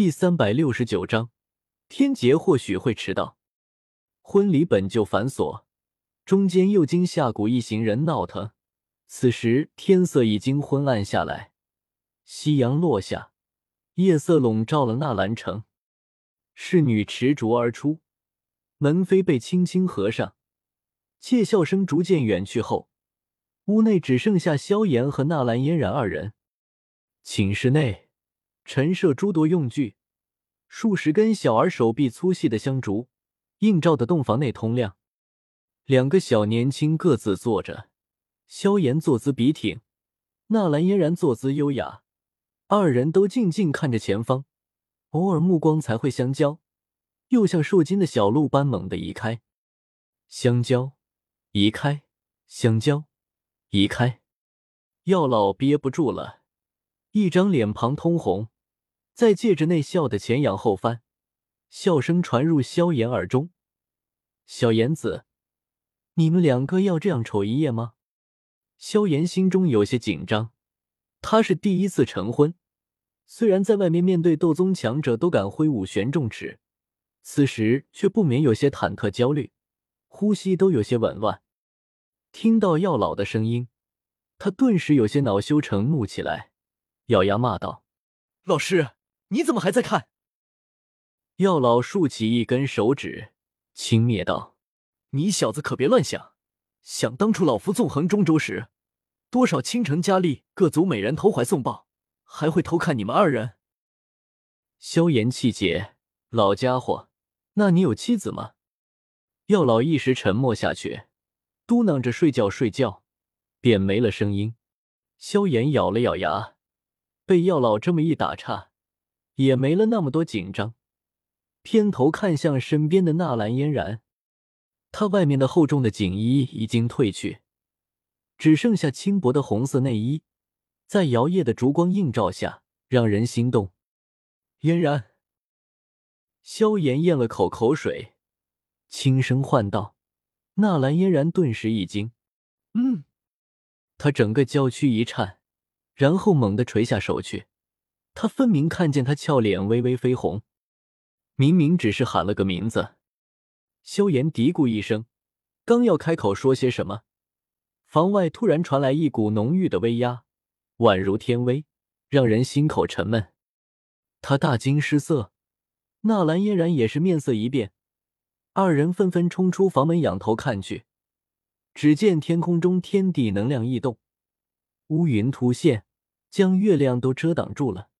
第三百六十九章，天劫或许会迟到。婚礼本就繁琐，中间又经下蛊一行人闹腾。此时天色已经昏暗下来，夕阳落下，夜色笼罩了纳兰城。侍女持烛而出，门扉被轻轻合上。窃笑声逐渐远去后，屋内只剩下萧炎和纳兰嫣然二人。寝室内。陈设诸多用具，数十根小而手臂粗细的香烛映照的洞房内通亮。两个小年轻各自坐着，萧炎坐姿笔挺，纳兰嫣然坐姿优雅，二人都静静看着前方，偶尔目光才会相交，又像受惊的小鹿般猛地移开，相交，移开，相交，移开。药老憋不住了，一张脸庞通红。在戒指内笑得前仰后翻，笑声传入萧炎耳中。小颜子，你们两个要这样丑一夜吗？萧炎心中有些紧张，他是第一次成婚，虽然在外面面对斗宗强者都敢挥舞玄重尺，此时却不免有些忐忑焦虑，呼吸都有些紊乱。听到药老的声音，他顿时有些恼羞成怒起来，咬牙骂道：“老师！”你怎么还在看？药老竖起一根手指，轻蔑道：“你小子可别乱想！想当初老夫纵横中州时，多少倾城佳丽、各族美人投怀送抱，还会偷看你们二人？”萧炎气结，老家伙，那你有妻子吗？药老一时沉默下去，嘟囔着“睡觉睡觉”，便没了声音。萧炎咬了咬牙，被药老这么一打岔。也没了那么多紧张，偏头看向身边的纳兰嫣然，她外面的厚重的锦衣已经褪去，只剩下轻薄的红色内衣，在摇曳的烛光映照下，让人心动。嫣然，萧炎咽了口口水，轻声唤道：“纳兰嫣然，顿时一惊，嗯。”他整个娇躯一颤，然后猛地垂下手去。他分明看见他俏脸微微绯红，明明只是喊了个名字。萧炎嘀咕一声，刚要开口说些什么，房外突然传来一股浓郁的威压，宛如天威，让人心口沉闷。他大惊失色，纳兰嫣然也是面色一变，二人纷纷冲出房门，仰头看去，只见天空中天地能量异动，乌云突现，将月亮都遮挡住了。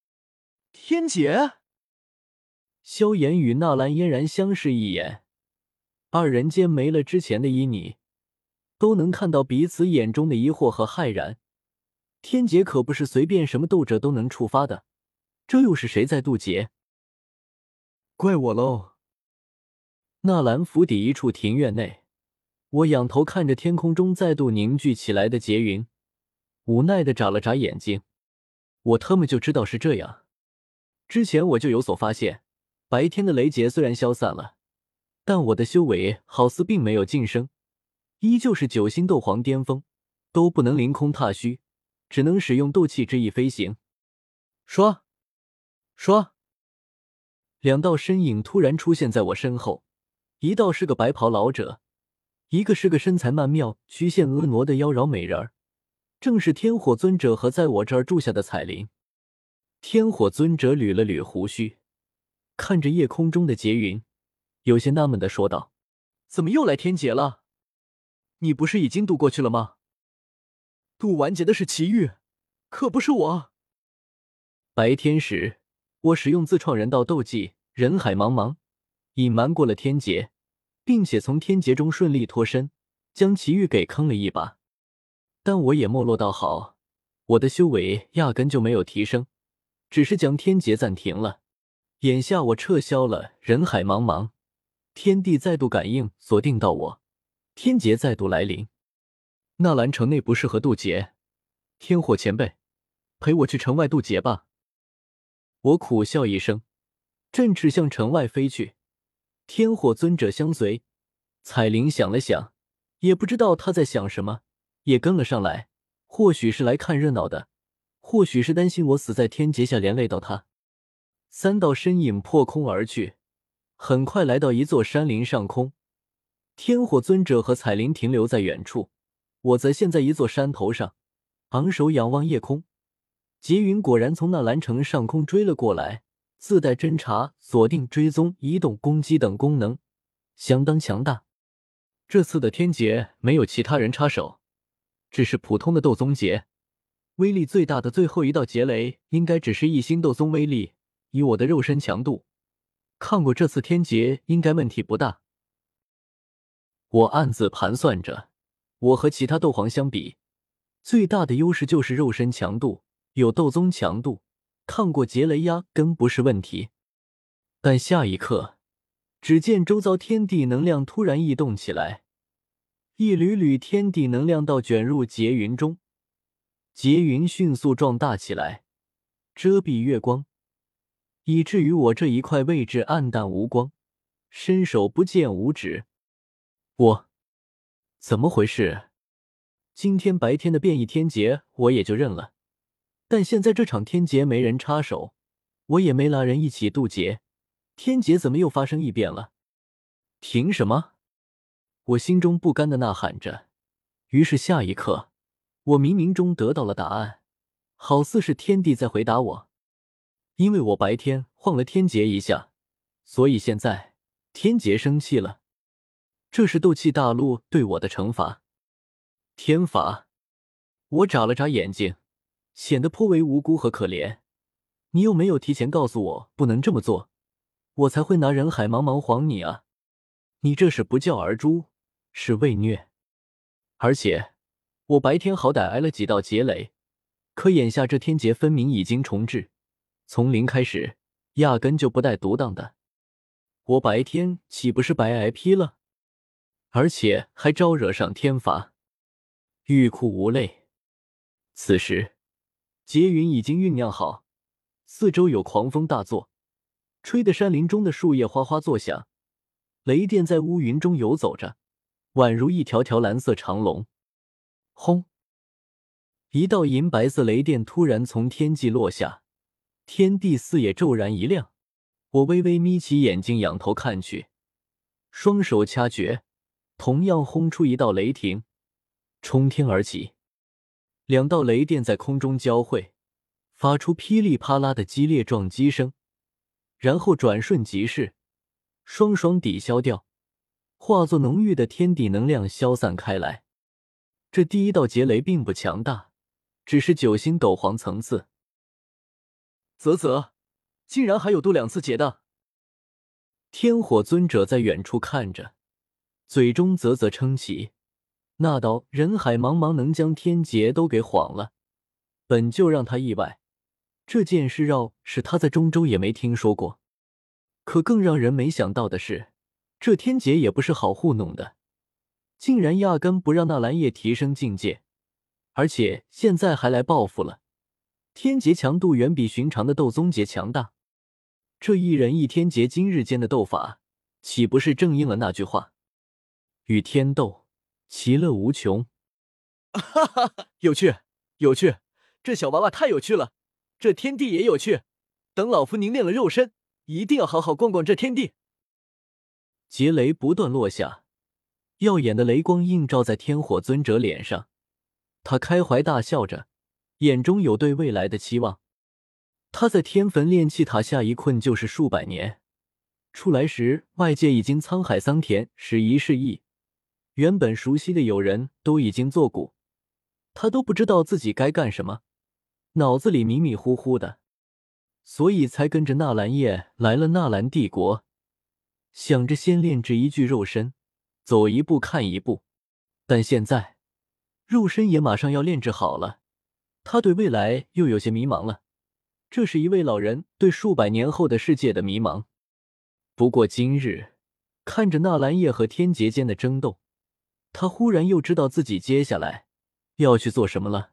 天劫！萧炎与纳兰嫣然相视一眼，二人间没了之前的旖旎，都能看到彼此眼中的疑惑和骇然。天劫可不是随便什么斗者都能触发的，这又是谁在渡劫？怪我喽！纳兰府邸一处庭院内，我仰头看着天空中再度凝聚起来的劫云，无奈的眨了眨眼睛。我他妈就知道是这样。之前我就有所发现，白天的雷劫虽然消散了，但我的修为好似并没有晋升，依旧是九星斗皇巅峰，都不能凌空踏虚，只能使用斗气之翼飞行。唰，唰，两道身影突然出现在我身后，一道是个白袍老者，一个是个身材曼妙、曲线婀娜的妖娆美人儿，正是天火尊者和在我这儿住下的彩铃。天火尊者捋了捋胡须，看着夜空中的劫云，有些纳闷的说道：“怎么又来天劫了？你不是已经渡过去了吗？渡完劫的是祁煜，可不是我。白天时，我使用自创人道斗技‘人海茫茫’，隐瞒过了天劫，并且从天劫中顺利脱身，将祁煜给坑了一把。但我也没落到好，我的修为压根就没有提升。”只是将天劫暂停了，眼下我撤销了人海茫茫，天地再度感应锁定到我，天劫再度来临。纳兰城内不适合渡劫，天火前辈，陪我去城外渡劫吧。我苦笑一声，振翅向城外飞去，天火尊者相随。彩铃想了想，也不知道他在想什么，也跟了上来，或许是来看热闹的。或许是担心我死在天劫下连累到他，三道身影破空而去，很快来到一座山林上空。天火尊者和彩铃停留在远处，我则陷在一座山头上，昂首仰望夜空。劫云果然从纳兰城上空追了过来，自带侦查、锁定、追踪、移动、攻击等功能，相当强大。这次的天劫没有其他人插手，只是普通的斗宗劫。威力最大的最后一道劫雷，应该只是一星斗宗威力。以我的肉身强度，抗过这次天劫应该问题不大。我暗自盘算着，我和其他斗皇相比，最大的优势就是肉身强度，有斗宗强度，抗过劫雷压根不是问题。但下一刻，只见周遭天地能量突然异动起来，一缕缕天地能量道卷入劫云中，劫云迅速壮大起来，遮蔽月光。以至于我这一块位置暗淡无光，伸手不见五指。我怎么回事？今天白天的变异天劫我也就认了，但现在这场天劫没人插手，我也没拉人一起渡劫，天劫怎么又发生异变了？凭什么？我心中不甘的呐喊着。于是下一刻，我冥冥中得到了答案，好似是天地在回答我。因为我白天晃了天劫一下，所以现在天劫生气了。这是斗气大陆对我的惩罚。天罚！我眨了眨眼睛，显得颇为无辜和可怜。你又没有提前告诉我不能这么做，我才会拿人海茫茫晃你啊！你这是不教而诛，是为虐。而且我白天好歹挨了几道劫雷，可眼下这天劫分明已经重置。从零开始，压根就不带独当的。我白天岂不是白挨批了？而且还招惹上天罚，欲哭无泪。此时，劫云已经酝酿好，四周有狂风大作，吹得山林中的树叶哗哗作响。雷电在乌云中游走着，宛如一条条蓝色长龙。轰！一道银白色雷电突然从天际落下。天地四野骤然一亮，我微微眯起眼睛，仰头看去，双手掐诀，同样轰出一道雷霆，冲天而起。两道雷电在空中交汇，发出噼里啪啦的激烈撞击声，然后转瞬即逝，双双抵消掉，化作浓郁的天地能量消散开来。这第一道劫雷并不强大，只是九星斗皇层次。啧啧，竟然还有渡两次劫的！天火尊者在远处看着，嘴中啧啧称奇。那道人海茫茫能将天劫都给晃了，本就让他意外。这件事绕是他在中州也没听说过。可更让人没想到的是，这天劫也不是好糊弄的，竟然压根不让纳兰叶提升境界，而且现在还来报复了。天劫强度远比寻常的斗宗劫强大，这一人一天劫今日间的斗法，岂不是正应了那句话：“与天斗，其乐无穷。”哈哈哈，有趣，有趣，这小娃娃太有趣了。这天地也有趣，等老夫凝练了肉身，一定要好好逛逛这天地。劫雷不断落下，耀眼的雷光映照在天火尊者脸上，他开怀大笑着。眼中有对未来的期望。他在天坟炼气塔下一困就是数百年，出来时外界已经沧海桑田，时移世易，原本熟悉的友人都已经作古，他都不知道自己该干什么，脑子里迷迷糊糊的，所以才跟着纳兰叶来了纳兰帝国，想着先炼制一具肉身，走一步看一步。但现在肉身也马上要炼制好了。他对未来又有些迷茫了，这是一位老人对数百年后的世界的迷茫。不过今日看着纳兰叶和天劫间的争斗，他忽然又知道自己接下来要去做什么了。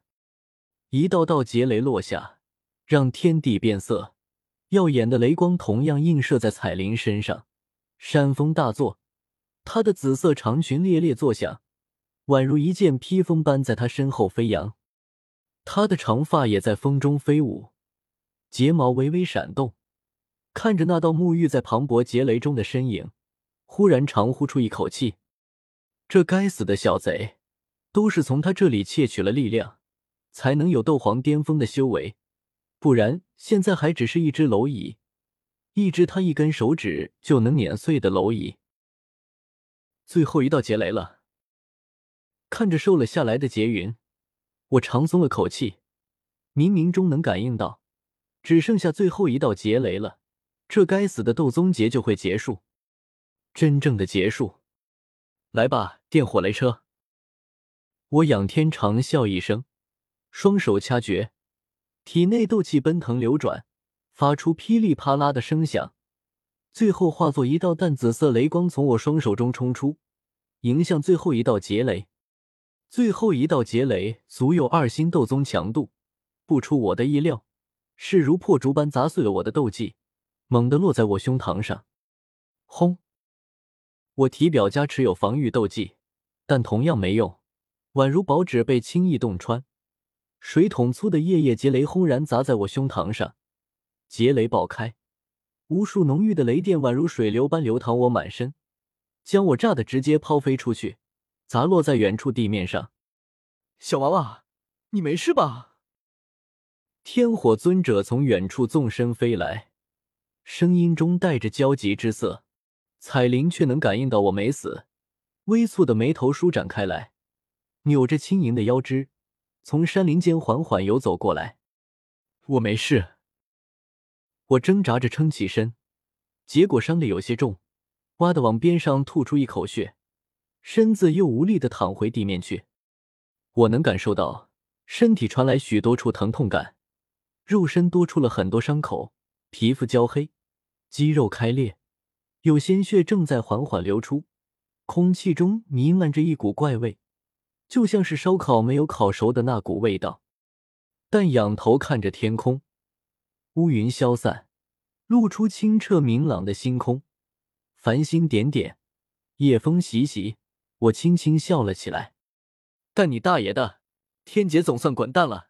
一道道劫雷落下，让天地变色，耀眼的雷光同样映射在彩铃身上。山风大作，他的紫色长裙猎猎作响，宛如一件披风般在他身后飞扬。他的长发也在风中飞舞，睫毛微微闪动，看着那道沐浴在磅礴劫雷中的身影，忽然长呼出一口气。这该死的小贼，都是从他这里窃取了力量，才能有斗皇巅峰的修为，不然现在还只是一只蝼蚁，一只他一根手指就能碾碎的蝼蚁。最后一道劫雷了，看着瘦了下来的劫云，我长松了口气，冥冥中能感应到，只剩下最后一道劫雷了。这该死的斗宗劫就会结束，真正的结束。来吧，电火雷车！我仰天长啸一声，双手掐诀，体内斗气奔腾流转，发出噼里啪啦的声响，最后化作一道淡紫色雷光从我双手中冲出，迎向最后一道劫雷。最后一道劫雷足有二星斗宗强度，不出我的意料，势如破竹般砸碎了我的斗技。猛地落在我胸膛上，轰！我体表加持有防御斗技，但同样没用，宛如薄纸被轻易洞穿。水桶粗的夜夜劫雷轰然砸在我胸膛上，劫雷爆开，无数浓郁的雷电宛如水流般流淌我满身，将我炸得直接抛飞出去，砸落在远处地面上。小娃娃，你没事吧？天火尊者从远处纵身飞来。声音中带着焦急之色，彩铃却能感应到我没死，微蹙的眉头舒展开来，扭着轻盈的腰肢，从山林间缓缓游走过来。我没事，我挣扎着撑起身，结果伤的有些重，哇的往边上吐出一口血，身子又无力的躺回地面去。我能感受到身体传来许多处疼痛感，肉身多出了很多伤口，皮肤焦黑。肌肉开裂，有鲜血正在缓缓流出，空气中弥漫着一股怪味，就像是烧烤没有烤熟的那股味道。但仰头看着天空，乌云消散，露出清澈明朗的星空，繁星点点，夜风习习，我轻轻笑了起来。但你大爷的！天劫总算滚蛋了。